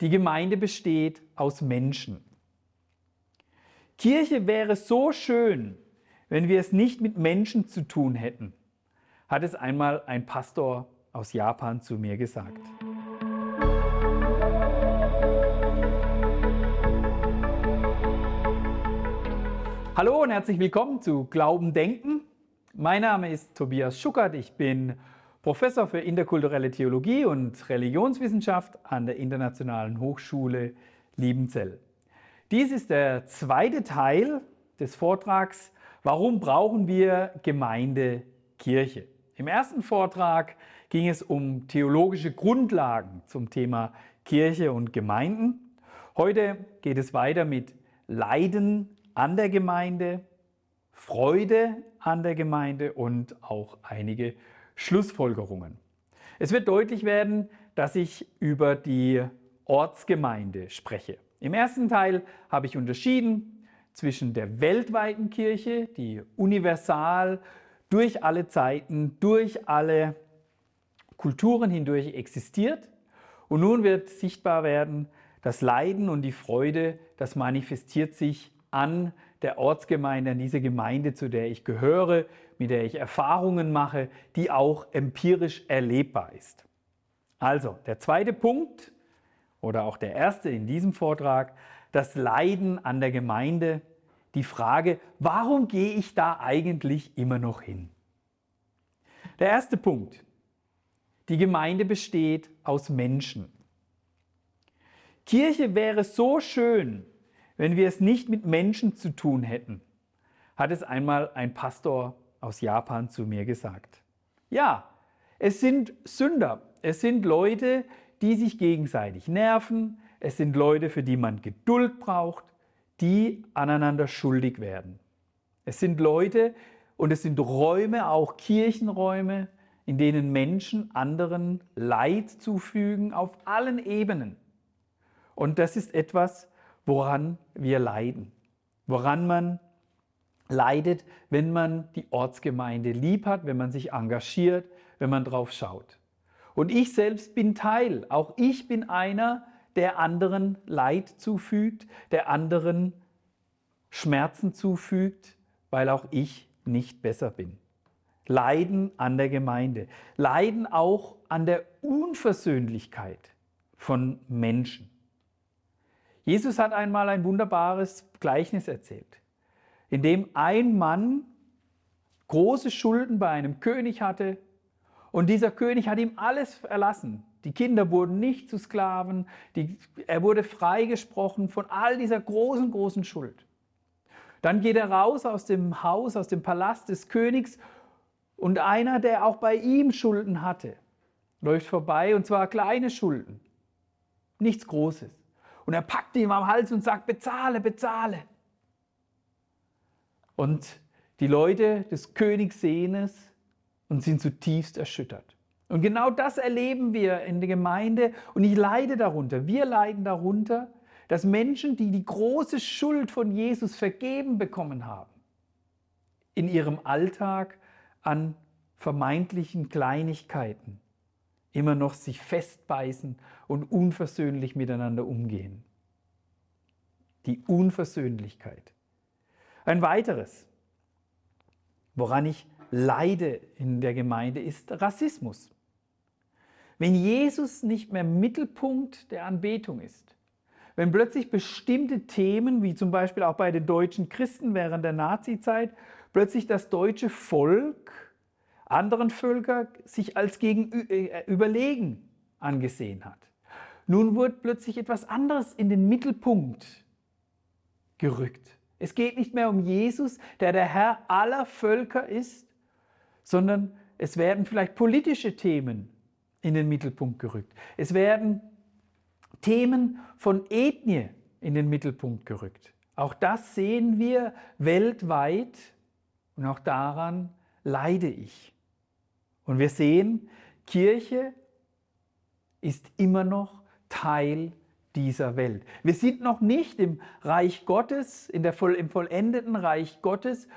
Die Gemeinde besteht aus Menschen. Kirche wäre so schön, wenn wir es nicht mit Menschen zu tun hätten, hat es einmal ein Pastor aus Japan zu mir gesagt. Hallo und herzlich willkommen zu Glauben Denken. Mein Name ist Tobias Schuckert. Ich bin Professor für interkulturelle Theologie und Religionswissenschaft an der Internationalen Hochschule Liebenzell. Dies ist der zweite Teil des Vortrags, warum brauchen wir Gemeinde, Kirche. Im ersten Vortrag ging es um theologische Grundlagen zum Thema Kirche und Gemeinden. Heute geht es weiter mit Leiden an der Gemeinde, Freude an der Gemeinde und auch einige Schlussfolgerungen. Es wird deutlich werden, dass ich über die Ortsgemeinde spreche. Im ersten Teil habe ich unterschieden zwischen der weltweiten Kirche, die universal durch alle Zeiten, durch alle Kulturen hindurch existiert. Und nun wird sichtbar werden, das Leiden und die Freude, das manifestiert sich an der Ortsgemeinde, an diese Gemeinde, zu der ich gehöre, mit der ich Erfahrungen mache, die auch empirisch erlebbar ist. Also, der zweite Punkt oder auch der erste in diesem Vortrag, das Leiden an der Gemeinde, die Frage, warum gehe ich da eigentlich immer noch hin? Der erste Punkt, die Gemeinde besteht aus Menschen. Kirche wäre so schön, wenn wir es nicht mit Menschen zu tun hätten, hat es einmal ein Pastor aus Japan zu mir gesagt. Ja, es sind Sünder, es sind Leute, die sich gegenseitig nerven, es sind Leute, für die man Geduld braucht, die aneinander schuldig werden. Es sind Leute und es sind Räume, auch Kirchenräume, in denen Menschen anderen Leid zufügen auf allen Ebenen. Und das ist etwas, woran wir leiden, woran man leidet, wenn man die Ortsgemeinde lieb hat, wenn man sich engagiert, wenn man drauf schaut. Und ich selbst bin Teil, auch ich bin einer, der anderen Leid zufügt, der anderen Schmerzen zufügt, weil auch ich nicht besser bin. Leiden an der Gemeinde, leiden auch an der Unversöhnlichkeit von Menschen. Jesus hat einmal ein wunderbares Gleichnis erzählt in dem ein Mann große Schulden bei einem König hatte und dieser König hat ihm alles erlassen. Die Kinder wurden nicht zu Sklaven, die, er wurde freigesprochen von all dieser großen, großen Schuld. Dann geht er raus aus dem Haus, aus dem Palast des Königs und einer, der auch bei ihm Schulden hatte, läuft vorbei und zwar kleine Schulden, nichts Großes. Und er packt ihn am Hals und sagt, bezahle, bezahle. Und die Leute des Königs sehen es und sind zutiefst erschüttert. Und genau das erleben wir in der Gemeinde und ich leide darunter. Wir leiden darunter, dass Menschen, die die große Schuld von Jesus vergeben bekommen haben, in ihrem Alltag an vermeintlichen Kleinigkeiten immer noch sich festbeißen und unversöhnlich miteinander umgehen. Die Unversöhnlichkeit. Ein weiteres, woran ich leide in der Gemeinde, ist Rassismus. Wenn Jesus nicht mehr Mittelpunkt der Anbetung ist, wenn plötzlich bestimmte Themen, wie zum Beispiel auch bei den deutschen Christen während der Nazizeit, plötzlich das deutsche Volk anderen Völker sich als äh, überlegen angesehen hat. Nun wird plötzlich etwas anderes in den Mittelpunkt gerückt. Es geht nicht mehr um Jesus, der der Herr aller Völker ist, sondern es werden vielleicht politische Themen in den Mittelpunkt gerückt. Es werden Themen von Ethnie in den Mittelpunkt gerückt. Auch das sehen wir weltweit und auch daran leide ich. Und wir sehen, Kirche ist immer noch Teil dieser Welt. Wir sind noch nicht im Reich Gottes, in der, im vollendeten Reich Gottes,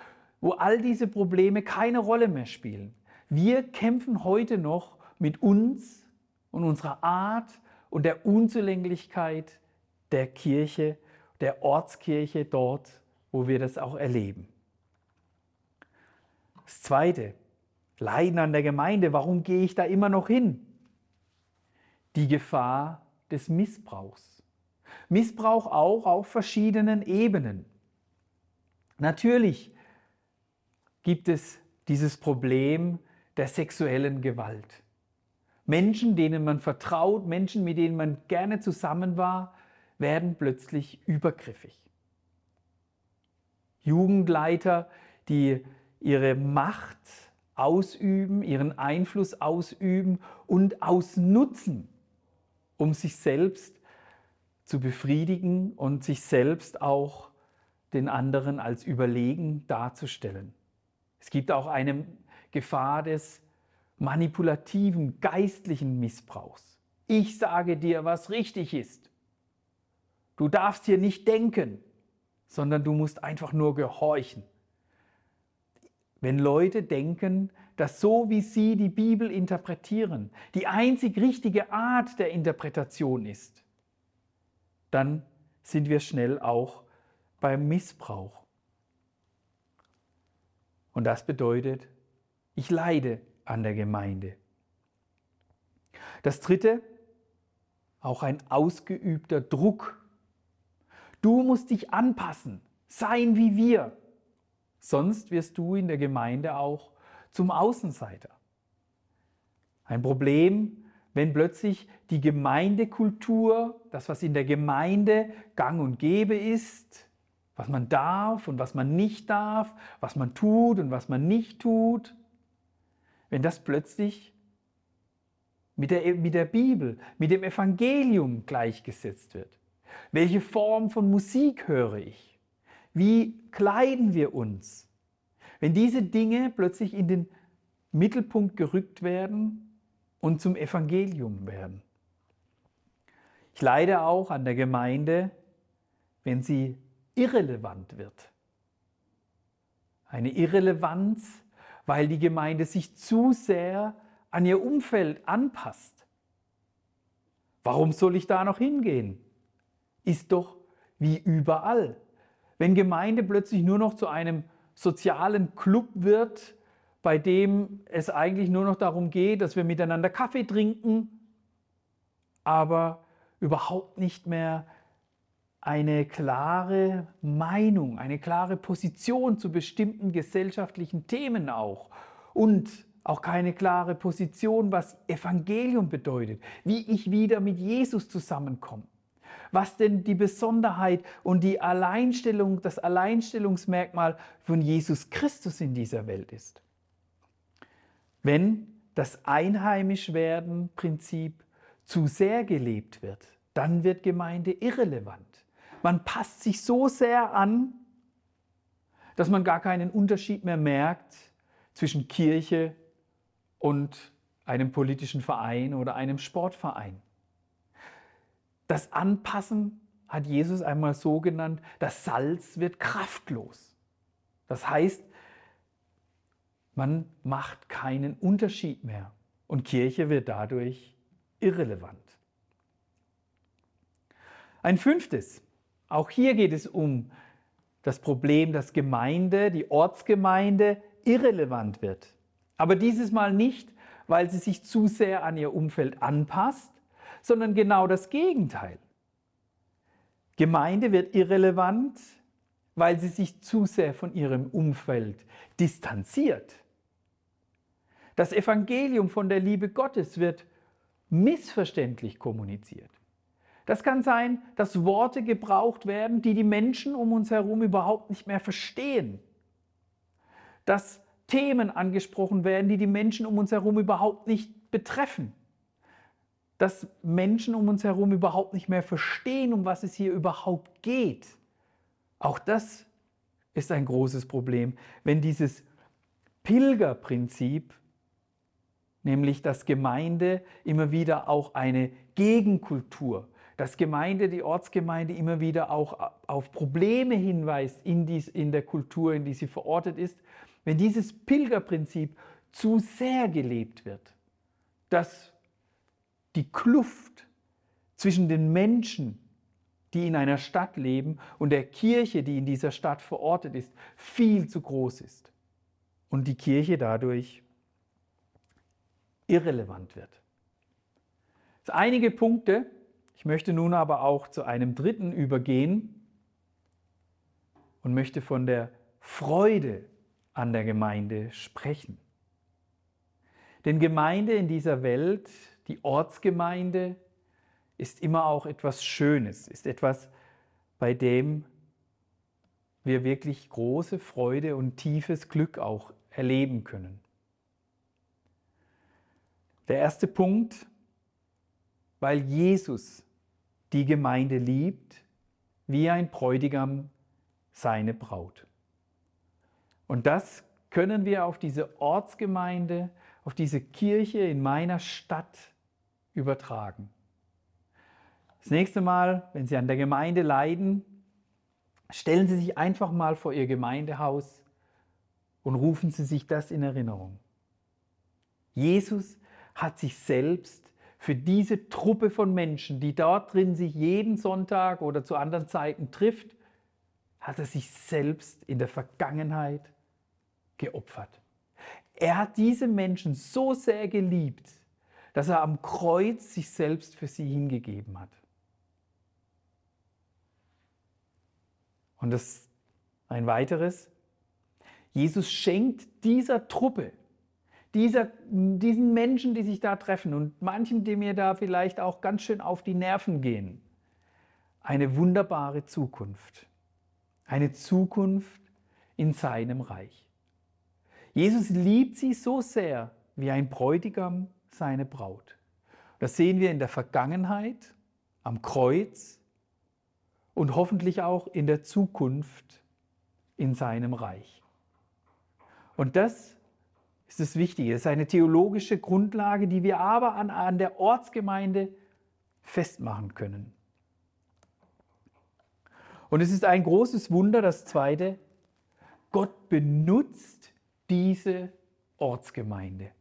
wo all diese Probleme keine Rolle mehr spielen. Wir kämpfen heute noch mit uns und unserer Art und der Unzulänglichkeit der Kirche, der Ortskirche dort, wo wir das auch erleben. Das Zweite, Leiden an der Gemeinde. Warum gehe ich da immer noch hin? Die Gefahr des Missbrauchs. Missbrauch auch auf verschiedenen Ebenen. Natürlich gibt es dieses Problem der sexuellen Gewalt. Menschen, denen man vertraut, Menschen, mit denen man gerne zusammen war, werden plötzlich übergriffig. Jugendleiter, die ihre Macht ausüben, ihren Einfluss ausüben und ausnutzen, um sich selbst zu befriedigen und sich selbst auch den anderen als überlegen darzustellen. Es gibt auch eine Gefahr des manipulativen, geistlichen Missbrauchs. Ich sage dir, was richtig ist. Du darfst hier nicht denken, sondern du musst einfach nur gehorchen. Wenn Leute denken, dass so wie sie die Bibel interpretieren, die einzig richtige Art der Interpretation ist, dann sind wir schnell auch beim Missbrauch. Und das bedeutet, ich leide an der Gemeinde. Das Dritte, auch ein ausgeübter Druck. Du musst dich anpassen, sein wie wir. Sonst wirst du in der Gemeinde auch zum Außenseiter. Ein Problem, wenn plötzlich die Gemeindekultur, das, was in der Gemeinde gang und gäbe ist, was man darf und was man nicht darf, was man tut und was man nicht tut, wenn das plötzlich mit der, mit der Bibel, mit dem Evangelium gleichgesetzt wird. Welche Form von Musik höre ich? Wie kleiden wir uns? Wenn diese Dinge plötzlich in den Mittelpunkt gerückt werden und zum Evangelium werden. Ich leide auch an der Gemeinde, wenn sie irrelevant wird. Eine Irrelevanz, weil die Gemeinde sich zu sehr an ihr Umfeld anpasst. Warum soll ich da noch hingehen? Ist doch wie überall. Wenn Gemeinde plötzlich nur noch zu einem sozialen Club wird, bei dem es eigentlich nur noch darum geht, dass wir miteinander Kaffee trinken, aber überhaupt nicht mehr eine klare Meinung, eine klare Position zu bestimmten gesellschaftlichen Themen auch und auch keine klare Position, was Evangelium bedeutet, wie ich wieder mit Jesus zusammenkomme was denn die Besonderheit und die Alleinstellung, das Alleinstellungsmerkmal von Jesus Christus in dieser Welt ist. Wenn das Einheimischwerden-Prinzip zu sehr gelebt wird, dann wird Gemeinde irrelevant. Man passt sich so sehr an, dass man gar keinen Unterschied mehr merkt zwischen Kirche und einem politischen Verein oder einem Sportverein. Das Anpassen hat Jesus einmal so genannt, das Salz wird kraftlos. Das heißt, man macht keinen Unterschied mehr und Kirche wird dadurch irrelevant. Ein fünftes, auch hier geht es um das Problem, dass Gemeinde, die Ortsgemeinde irrelevant wird. Aber dieses Mal nicht, weil sie sich zu sehr an ihr Umfeld anpasst, sondern genau das Gegenteil. Gemeinde wird irrelevant, weil sie sich zu sehr von ihrem Umfeld distanziert. Das Evangelium von der Liebe Gottes wird missverständlich kommuniziert. Das kann sein, dass Worte gebraucht werden, die die Menschen um uns herum überhaupt nicht mehr verstehen. Dass Themen angesprochen werden, die die Menschen um uns herum überhaupt nicht betreffen dass Menschen um uns herum überhaupt nicht mehr verstehen, um was es hier überhaupt geht. Auch das ist ein großes Problem, wenn dieses Pilgerprinzip, nämlich dass Gemeinde immer wieder auch eine Gegenkultur, dass Gemeinde, die Ortsgemeinde immer wieder auch auf Probleme hinweist in, dies, in der Kultur, in die sie verortet ist, wenn dieses Pilgerprinzip zu sehr gelebt wird, dass die Kluft zwischen den Menschen, die in einer Stadt leben, und der Kirche, die in dieser Stadt verortet ist, viel zu groß ist. Und die Kirche dadurch irrelevant wird. Das einige Punkte. Ich möchte nun aber auch zu einem dritten übergehen und möchte von der Freude an der Gemeinde sprechen. Denn Gemeinde in dieser Welt, die Ortsgemeinde, ist immer auch etwas Schönes, ist etwas, bei dem wir wirklich große Freude und tiefes Glück auch erleben können. Der erste Punkt, weil Jesus die Gemeinde liebt, wie ein Bräutigam seine Braut. Und das können wir auf diese Ortsgemeinde, auf diese Kirche in meiner Stadt übertragen. Das nächste Mal, wenn Sie an der Gemeinde leiden, stellen Sie sich einfach mal vor Ihr Gemeindehaus und rufen Sie sich das in Erinnerung. Jesus hat sich selbst für diese Truppe von Menschen, die dort drin sich jeden Sonntag oder zu anderen Zeiten trifft, hat er sich selbst in der Vergangenheit geopfert. Er hat diese Menschen so sehr geliebt, dass er am Kreuz sich selbst für sie hingegeben hat. Und das ein weiteres. Jesus schenkt dieser Truppe, dieser, diesen Menschen, die sich da treffen und manchen, die mir da vielleicht auch ganz schön auf die Nerven gehen, eine wunderbare Zukunft. Eine Zukunft in seinem Reich. Jesus liebt sie so sehr wie ein Bräutigam seine Braut. Das sehen wir in der Vergangenheit, am Kreuz und hoffentlich auch in der Zukunft in seinem Reich. Und das ist das Wichtige. Es ist eine theologische Grundlage, die wir aber an, an der Ortsgemeinde festmachen können. Und es ist ein großes Wunder, das zweite, Gott benutzt diese Ortsgemeinde.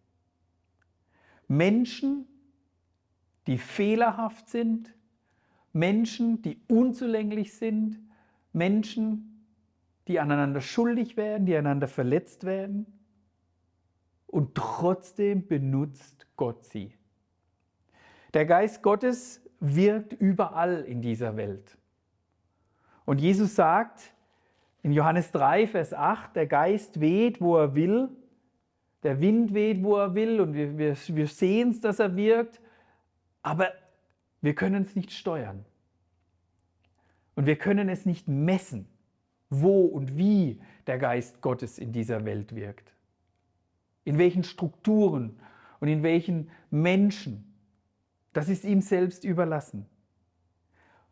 Menschen, die fehlerhaft sind, Menschen, die unzulänglich sind, Menschen, die aneinander schuldig werden, die einander verletzt werden. Und trotzdem benutzt Gott sie. Der Geist Gottes wirkt überall in dieser Welt. Und Jesus sagt, in Johannes 3, Vers 8, der Geist weht, wo er will, der Wind weht, wo er will und wir, wir, wir sehen es, dass er wirkt, aber wir können es nicht steuern. Und wir können es nicht messen, wo und wie der Geist Gottes in dieser Welt wirkt. In welchen Strukturen und in welchen Menschen. Das ist ihm selbst überlassen.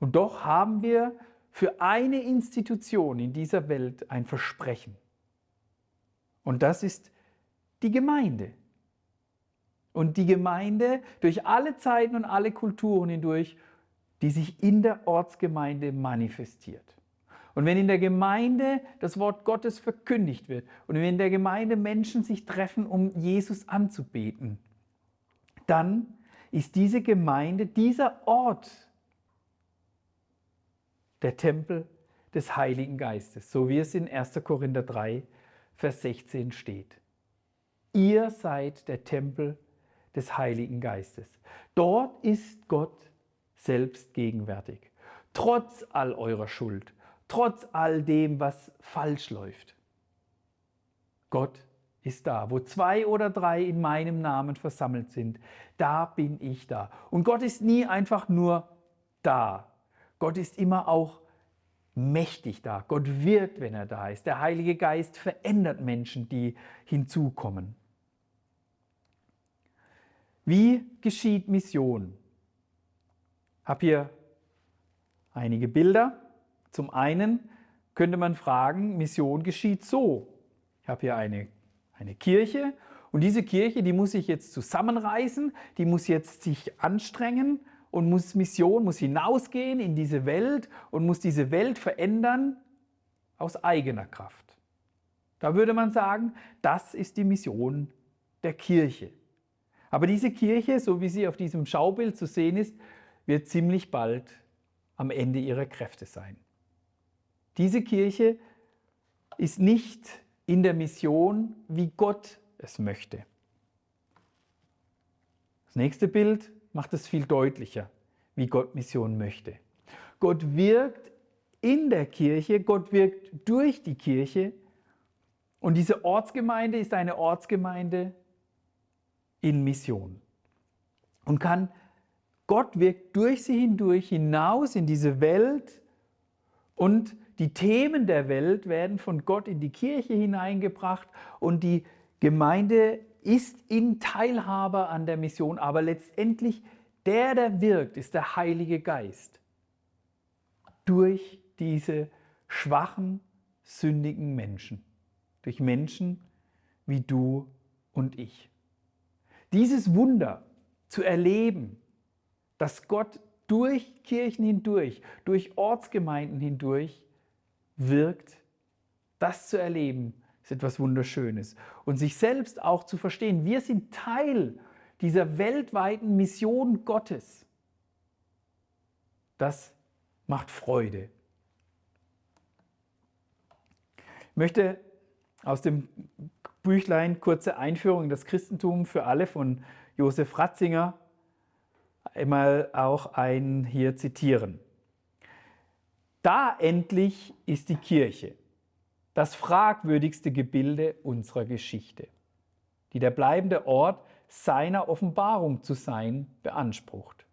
Und doch haben wir für eine Institution in dieser Welt ein Versprechen. Und das ist die Gemeinde. Und die Gemeinde durch alle Zeiten und alle Kulturen hindurch, die sich in der Ortsgemeinde manifestiert. Und wenn in der Gemeinde das Wort Gottes verkündigt wird und wenn in der Gemeinde Menschen sich treffen, um Jesus anzubeten, dann ist diese Gemeinde, dieser Ort, der Tempel des Heiligen Geistes, so wie es in 1. Korinther 3, Vers 16 steht. Ihr seid der Tempel des Heiligen Geistes. Dort ist Gott selbst gegenwärtig. Trotz all eurer Schuld, trotz all dem, was falsch läuft. Gott ist da. Wo zwei oder drei in meinem Namen versammelt sind, da bin ich da. Und Gott ist nie einfach nur da, Gott ist immer auch mächtig da. Gott wirkt, wenn er da ist. Der Heilige Geist verändert Menschen, die hinzukommen. Wie geschieht Mission? Ich habe hier einige Bilder. Zum einen könnte man fragen, Mission geschieht so. Ich habe hier eine, eine Kirche und diese Kirche, die muss sich jetzt zusammenreißen, die muss jetzt sich anstrengen und muss Mission, muss hinausgehen in diese Welt und muss diese Welt verändern aus eigener Kraft. Da würde man sagen, das ist die Mission der Kirche. Aber diese Kirche, so wie sie auf diesem Schaubild zu sehen ist, wird ziemlich bald am Ende ihrer Kräfte sein. Diese Kirche ist nicht in der Mission, wie Gott es möchte. Das nächste Bild macht es viel deutlicher, wie Gott Mission möchte. Gott wirkt in der Kirche, Gott wirkt durch die Kirche und diese Ortsgemeinde ist eine Ortsgemeinde in Mission und kann Gott wirkt durch sie hindurch hinaus in diese Welt und die Themen der Welt werden von Gott in die Kirche hineingebracht und die Gemeinde ist in Teilhaber an der Mission, aber letztendlich der, der wirkt, ist der Heilige Geist durch diese schwachen, sündigen Menschen, durch Menschen wie du und ich. Dieses Wunder zu erleben, dass Gott durch Kirchen hindurch, durch Ortsgemeinden hindurch wirkt, das zu erleben, ist etwas Wunderschönes. Und sich selbst auch zu verstehen, wir sind Teil dieser weltweiten Mission Gottes. Das macht Freude. Ich möchte aus dem Büchlein Kurze Einführung in das Christentum für alle von Josef Ratzinger einmal auch ein hier zitieren. Da endlich ist die Kirche, das fragwürdigste Gebilde unserer Geschichte, die der bleibende Ort seiner Offenbarung zu sein beansprucht.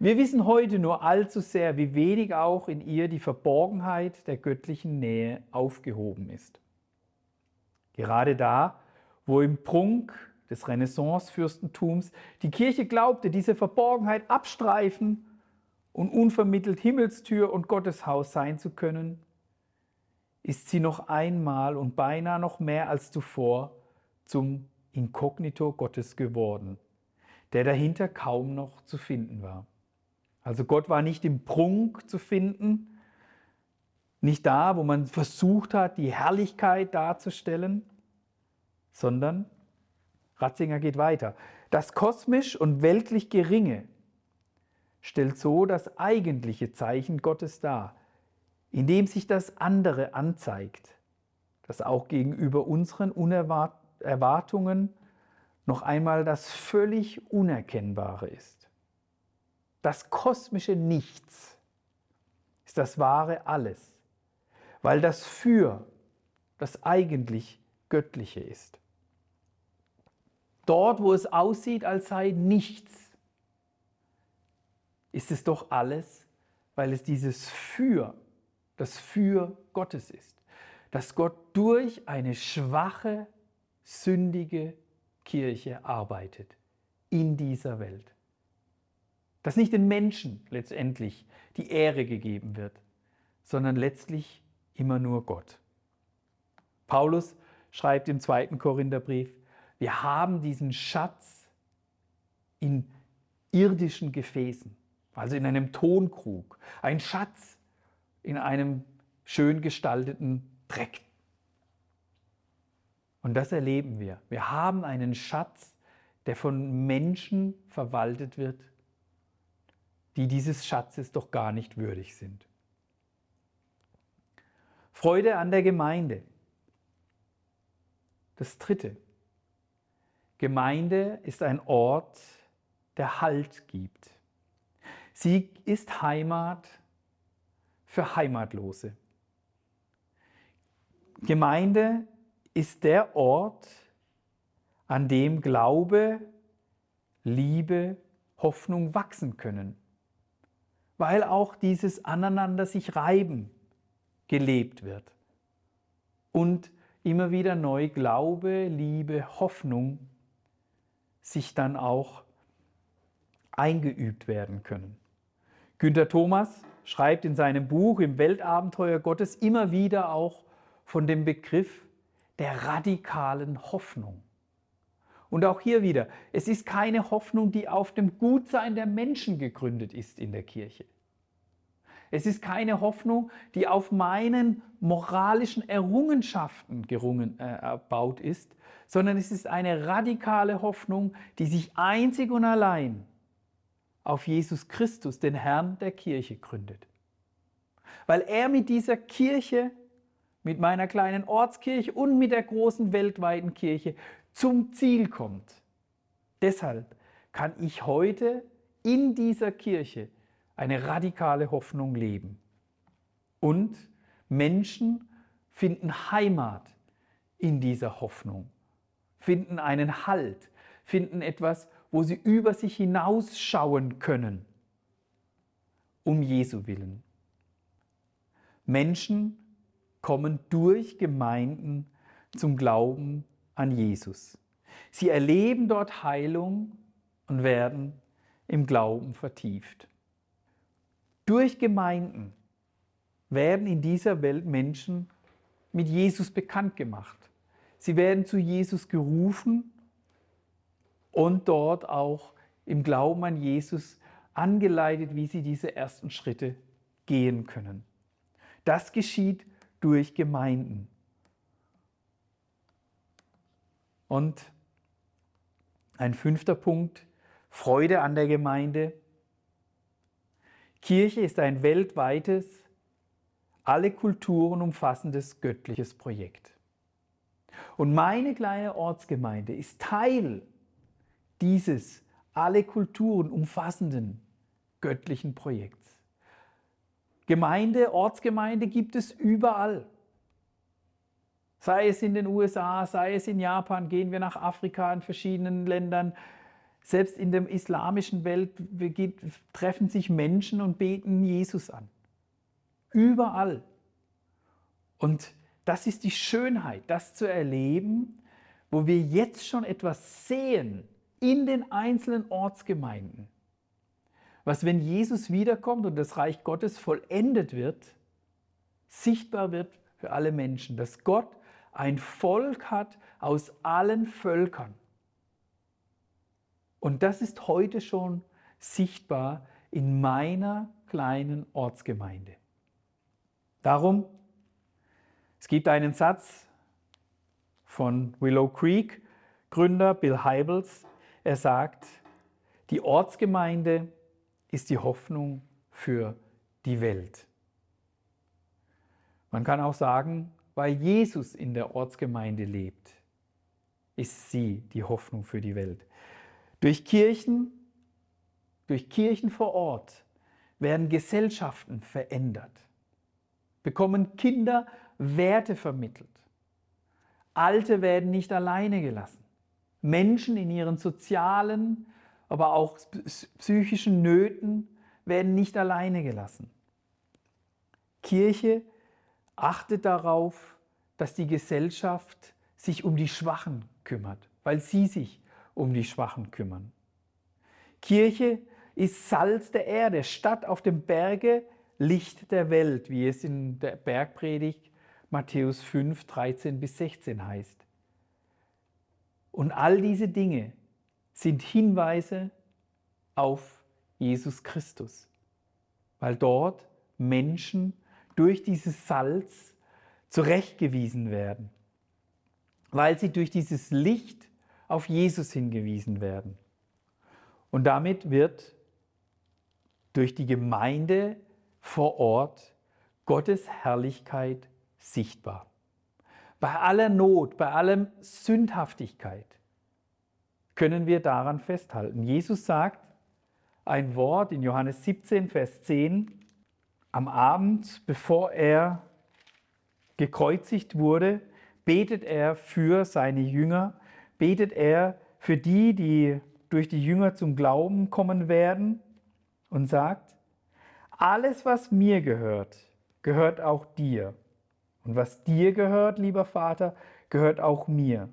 Wir wissen heute nur allzu sehr, wie wenig auch in ihr die Verborgenheit der göttlichen Nähe aufgehoben ist. Gerade da, wo im Prunk des Renaissance-Fürstentums die Kirche glaubte, diese Verborgenheit abstreifen und unvermittelt Himmelstür und Gotteshaus sein zu können, ist sie noch einmal und beinahe noch mehr als zuvor zum Inkognito Gottes geworden, der dahinter kaum noch zu finden war. Also Gott war nicht im Prunk zu finden, nicht da, wo man versucht hat, die Herrlichkeit darzustellen, sondern, Ratzinger geht weiter, das kosmisch und weltlich Geringe stellt so das eigentliche Zeichen Gottes dar, indem sich das andere anzeigt, das auch gegenüber unseren Erwartungen noch einmal das völlig Unerkennbare ist. Das kosmische Nichts ist das wahre Alles, weil das Für das eigentlich Göttliche ist. Dort, wo es aussieht, als sei nichts, ist es doch alles, weil es dieses Für, das Für Gottes ist. Dass Gott durch eine schwache, sündige Kirche arbeitet in dieser Welt. Dass nicht den Menschen letztendlich die Ehre gegeben wird, sondern letztlich immer nur Gott. Paulus schreibt im zweiten Korintherbrief, wir haben diesen Schatz in irdischen Gefäßen also in einem Tonkrug, ein Schatz in einem schön gestalteten Dreck. Und das erleben wir. Wir haben einen Schatz, der von Menschen verwaltet wird, die dieses Schatzes doch gar nicht würdig sind. Freude an der Gemeinde. Das Dritte. Gemeinde ist ein Ort, der Halt gibt. Sie ist Heimat für Heimatlose. Gemeinde ist der Ort, an dem Glaube, Liebe, Hoffnung wachsen können, weil auch dieses Aneinander sich reiben gelebt wird und immer wieder neu Glaube, Liebe, Hoffnung sich dann auch eingeübt werden können. Günter Thomas schreibt in seinem Buch im Weltabenteuer Gottes immer wieder auch von dem Begriff der radikalen Hoffnung. Und auch hier wieder, es ist keine Hoffnung, die auf dem Gutsein der Menschen gegründet ist in der Kirche. Es ist keine Hoffnung, die auf meinen moralischen Errungenschaften gerungen, äh, erbaut ist, sondern es ist eine radikale Hoffnung, die sich einzig und allein auf Jesus Christus, den Herrn der Kirche, gründet. Weil er mit dieser Kirche, mit meiner kleinen Ortskirche und mit der großen weltweiten Kirche zum Ziel kommt. Deshalb kann ich heute in dieser Kirche eine radikale Hoffnung leben. Und Menschen finden Heimat in dieser Hoffnung, finden einen Halt, finden etwas, wo sie über sich hinausschauen können, um Jesu willen. Menschen kommen durch Gemeinden zum Glauben an Jesus. Sie erleben dort Heilung und werden im Glauben vertieft. Durch Gemeinden werden in dieser Welt Menschen mit Jesus bekannt gemacht. Sie werden zu Jesus gerufen und dort auch im Glauben an Jesus angeleitet, wie sie diese ersten Schritte gehen können. Das geschieht durch Gemeinden. Und ein fünfter Punkt, Freude an der Gemeinde. Kirche ist ein weltweites, alle Kulturen umfassendes göttliches Projekt. Und meine kleine Ortsgemeinde ist Teil dieses alle Kulturen umfassenden göttlichen Projekts. Gemeinde, Ortsgemeinde gibt es überall. Sei es in den USA, sei es in Japan, gehen wir nach Afrika, in verschiedenen Ländern, selbst in der islamischen Welt treffen sich Menschen und beten Jesus an. Überall. Und das ist die Schönheit, das zu erleben, wo wir jetzt schon etwas sehen in den einzelnen Ortsgemeinden. Was, wenn Jesus wiederkommt und das Reich Gottes vollendet wird, sichtbar wird für alle Menschen, dass Gott ein Volk hat aus allen Völkern. Und das ist heute schon sichtbar in meiner kleinen Ortsgemeinde. Darum, es gibt einen Satz von Willow Creek Gründer Bill Heibels. Er sagt, die Ortsgemeinde ist die Hoffnung für die Welt. Man kann auch sagen, weil Jesus in der Ortsgemeinde lebt, ist sie die Hoffnung für die Welt. Durch Kirchen, durch Kirchen vor Ort werden Gesellschaften verändert, bekommen Kinder Werte vermittelt. Alte werden nicht alleine gelassen. Menschen in ihren sozialen, aber auch psychischen Nöten werden nicht alleine gelassen. Kirche achtet darauf, dass die Gesellschaft sich um die Schwachen kümmert, weil sie sich um die Schwachen kümmern. Kirche ist Salz der Erde, Stadt auf dem Berge, Licht der Welt, wie es in der Bergpredigt Matthäus 5, 13 bis 16 heißt. Und all diese Dinge sind Hinweise auf Jesus Christus, weil dort Menschen durch dieses Salz zurechtgewiesen werden, weil sie durch dieses Licht auf Jesus hingewiesen werden. Und damit wird durch die Gemeinde vor Ort Gottes Herrlichkeit sichtbar. Bei aller Not, bei aller Sündhaftigkeit können wir daran festhalten. Jesus sagt ein Wort in Johannes 17, Vers 10, am Abend, bevor er gekreuzigt wurde, betet er für seine Jünger betet er für die, die durch die Jünger zum Glauben kommen werden und sagt, alles, was mir gehört, gehört auch dir. Und was dir gehört, lieber Vater, gehört auch mir.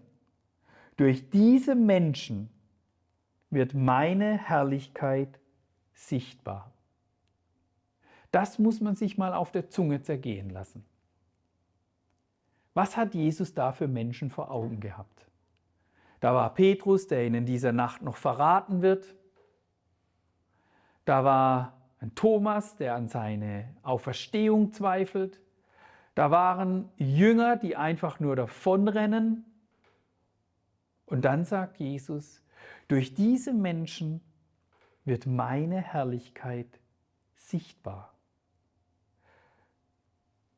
Durch diese Menschen wird meine Herrlichkeit sichtbar. Das muss man sich mal auf der Zunge zergehen lassen. Was hat Jesus da für Menschen vor Augen gehabt? Da war Petrus, der ihn in dieser Nacht noch verraten wird. Da war ein Thomas, der an seine Auferstehung zweifelt. Da waren Jünger, die einfach nur davonrennen. Und dann sagt Jesus, durch diese Menschen wird meine Herrlichkeit sichtbar.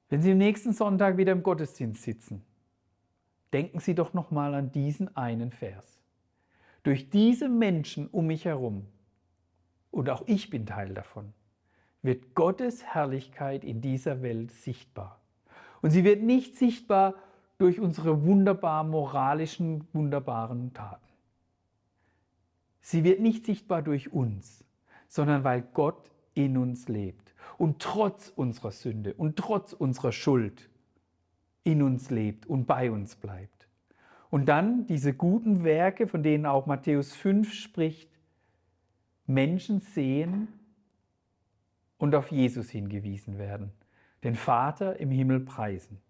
Wenn Sie am nächsten Sonntag wieder im Gottesdienst sitzen, denken Sie doch noch mal an diesen einen Vers. Durch diese Menschen um mich herum, und auch ich bin Teil davon, wird Gottes Herrlichkeit in dieser Welt sichtbar. Und sie wird nicht sichtbar durch unsere wunderbar moralischen, wunderbaren Taten. Sie wird nicht sichtbar durch uns, sondern weil Gott in uns lebt und trotz unserer Sünde und trotz unserer Schuld in uns lebt und bei uns bleibt. Und dann diese guten Werke, von denen auch Matthäus 5 spricht, Menschen sehen und auf Jesus hingewiesen werden, den Vater im Himmel preisen.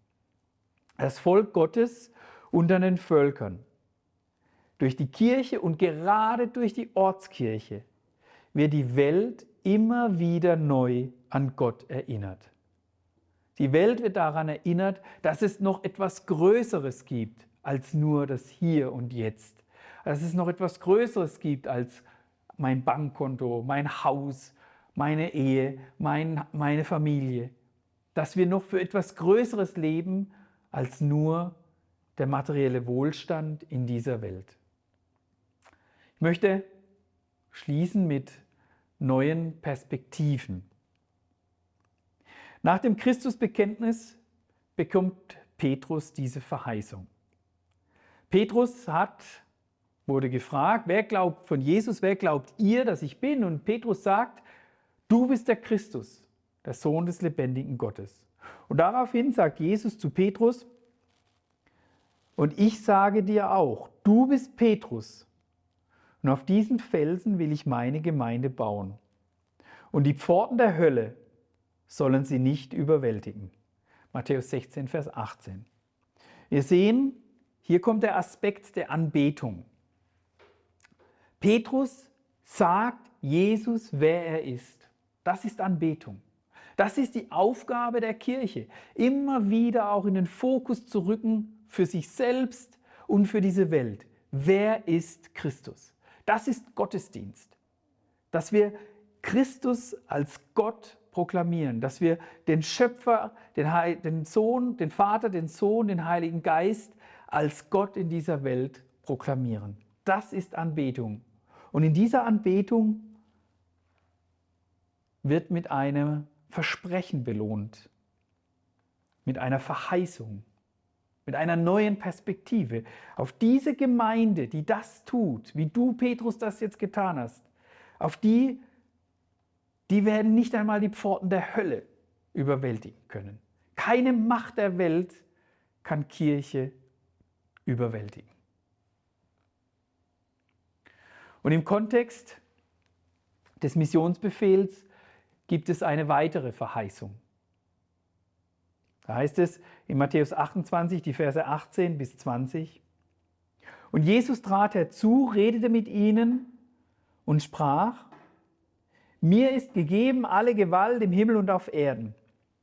Das Volk Gottes unter den Völkern, durch die Kirche und gerade durch die Ortskirche wird die Welt immer wieder neu an Gott erinnert. Die Welt wird daran erinnert, dass es noch etwas Größeres gibt als nur das Hier und Jetzt. Dass es noch etwas Größeres gibt als mein Bankkonto, mein Haus, meine Ehe, mein, meine Familie. Dass wir noch für etwas Größeres leben als nur der materielle Wohlstand in dieser Welt. Ich möchte schließen mit neuen Perspektiven. Nach dem Christusbekenntnis bekommt Petrus diese Verheißung. Petrus hat, wurde gefragt, wer glaubt von Jesus, wer glaubt ihr, dass ich bin? Und Petrus sagt, du bist der Christus, der Sohn des lebendigen Gottes. Und daraufhin sagt Jesus zu Petrus, und ich sage dir auch, du bist Petrus, und auf diesen Felsen will ich meine Gemeinde bauen. Und die Pforten der Hölle sollen sie nicht überwältigen. Matthäus 16, Vers 18. Wir sehen, hier kommt der Aspekt der Anbetung. Petrus sagt Jesus, wer er ist. Das ist Anbetung. Das ist die Aufgabe der Kirche, immer wieder auch in den Fokus zu rücken für sich selbst und für diese Welt. Wer ist Christus? Das ist Gottesdienst. Dass wir Christus als Gott proklamieren, dass wir den Schöpfer, den, Heil, den Sohn, den Vater, den Sohn, den Heiligen Geist als Gott in dieser Welt proklamieren. Das ist Anbetung. Und in dieser Anbetung wird mit einem Versprechen belohnt, mit einer Verheißung, mit einer neuen Perspektive. Auf diese Gemeinde, die das tut, wie du, Petrus, das jetzt getan hast, auf die die werden nicht einmal die Pforten der Hölle überwältigen können. Keine Macht der Welt kann Kirche überwältigen. Und im Kontext des Missionsbefehls gibt es eine weitere Verheißung. Da heißt es in Matthäus 28, die Verse 18 bis 20. Und Jesus trat herzu, redete mit ihnen und sprach, mir ist gegeben alle Gewalt im Himmel und auf Erden.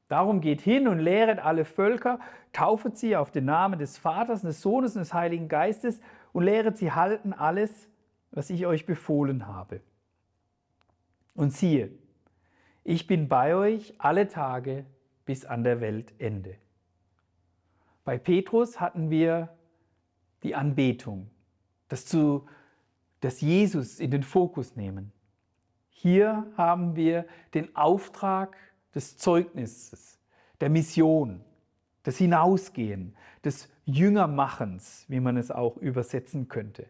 Darum geht hin und lehret alle Völker, taufet sie auf den Namen des Vaters, des Sohnes und des Heiligen Geistes und lehret sie halten alles, was ich euch befohlen habe. Und siehe, ich bin bei euch alle Tage bis an der Weltende. Bei Petrus hatten wir die Anbetung, das, zu, das Jesus in den Fokus nehmen. Hier haben wir den Auftrag des Zeugnisses, der Mission, des Hinausgehen, des Jüngermachens, wie man es auch übersetzen könnte.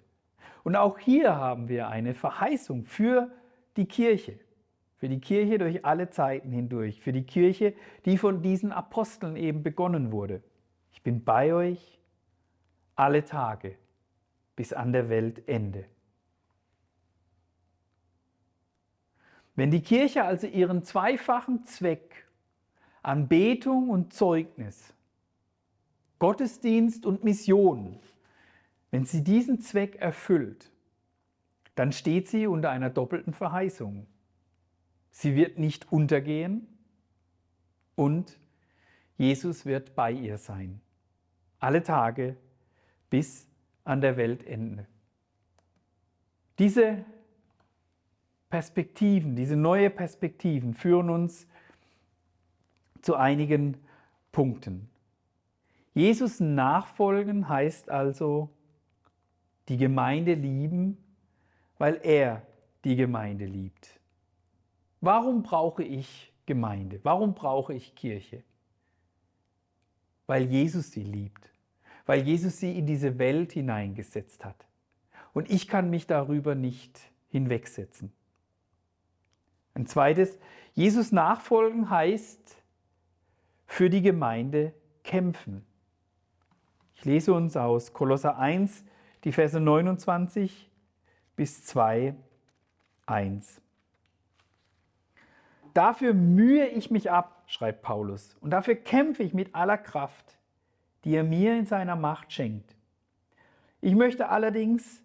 Und auch hier haben wir eine Verheißung für die Kirche, für die Kirche durch alle Zeiten hindurch, für die Kirche, die von diesen Aposteln eben begonnen wurde. Ich bin bei euch alle Tage bis an der Weltende. Wenn die Kirche also ihren zweifachen Zweck, Anbetung und Zeugnis, Gottesdienst und Mission, wenn sie diesen Zweck erfüllt, dann steht sie unter einer doppelten Verheißung. Sie wird nicht untergehen und Jesus wird bei ihr sein. Alle Tage bis an der Weltende. Diese Perspektiven, diese neue Perspektiven führen uns zu einigen Punkten. Jesus nachfolgen heißt also die Gemeinde lieben, weil er die Gemeinde liebt. Warum brauche ich Gemeinde? Warum brauche ich Kirche? Weil Jesus sie liebt, weil Jesus sie in diese Welt hineingesetzt hat. Und ich kann mich darüber nicht hinwegsetzen. Ein zweites, Jesus nachfolgen heißt für die Gemeinde kämpfen. Ich lese uns aus Kolosser 1, die Verse 29 bis 2, 1. Dafür mühe ich mich ab, schreibt Paulus, und dafür kämpfe ich mit aller Kraft, die er mir in seiner Macht schenkt. Ich möchte allerdings,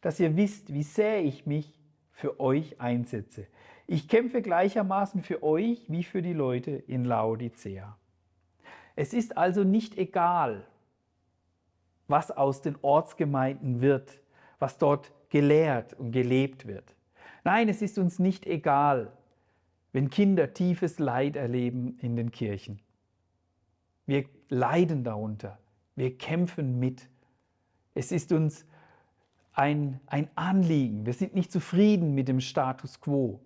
dass ihr wisst, wie sehr ich mich für euch einsetze. Ich kämpfe gleichermaßen für euch wie für die Leute in Laodicea. Es ist also nicht egal, was aus den Ortsgemeinden wird, was dort gelehrt und gelebt wird. Nein, es ist uns nicht egal, wenn Kinder tiefes Leid erleben in den Kirchen. Wir leiden darunter, wir kämpfen mit. Es ist uns ein, ein Anliegen, wir sind nicht zufrieden mit dem Status quo.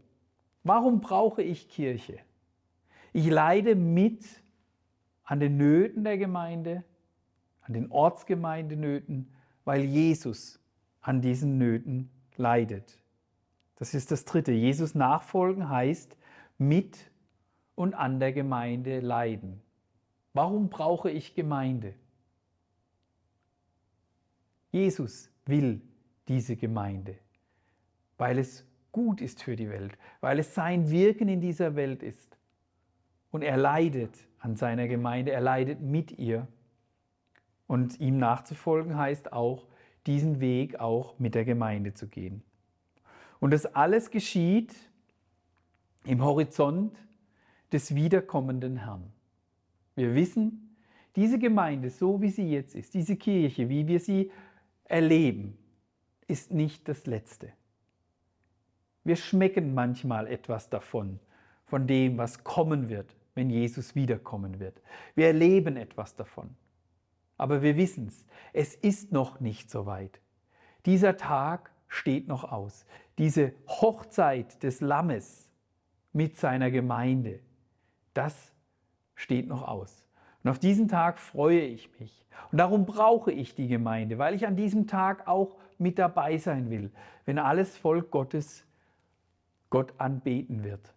Warum brauche ich Kirche? Ich leide mit an den Nöten der Gemeinde, an den Ortsgemeindenöten, weil Jesus an diesen Nöten leidet. Das ist das Dritte. Jesus nachfolgen heißt mit und an der Gemeinde leiden. Warum brauche ich Gemeinde? Jesus will diese Gemeinde, weil es gut ist für die Welt, weil es sein Wirken in dieser Welt ist. Und er leidet an seiner Gemeinde, er leidet mit ihr. Und ihm nachzufolgen heißt auch, diesen Weg auch mit der Gemeinde zu gehen. Und das alles geschieht im Horizont des wiederkommenden Herrn. Wir wissen, diese Gemeinde, so wie sie jetzt ist, diese Kirche, wie wir sie erleben, ist nicht das Letzte. Wir schmecken manchmal etwas davon, von dem, was kommen wird, wenn Jesus wiederkommen wird. Wir erleben etwas davon. Aber wir wissen es, es ist noch nicht so weit. Dieser Tag steht noch aus. Diese Hochzeit des Lammes mit seiner Gemeinde, das steht noch aus. Und auf diesen Tag freue ich mich. Und darum brauche ich die Gemeinde, weil ich an diesem Tag auch mit dabei sein will, wenn alles Volk Gottes Gott anbeten wird.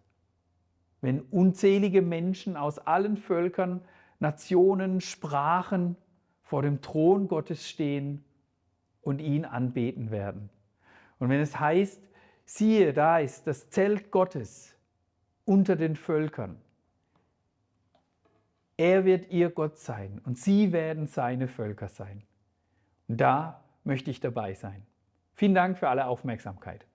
Wenn unzählige Menschen aus allen Völkern, Nationen, Sprachen, vor dem Thron Gottes stehen und ihn anbeten werden. Und wenn es heißt, siehe, da ist das Zelt Gottes unter den Völkern. Er wird ihr Gott sein und sie werden seine Völker sein. Und da möchte ich dabei sein. Vielen Dank für alle Aufmerksamkeit.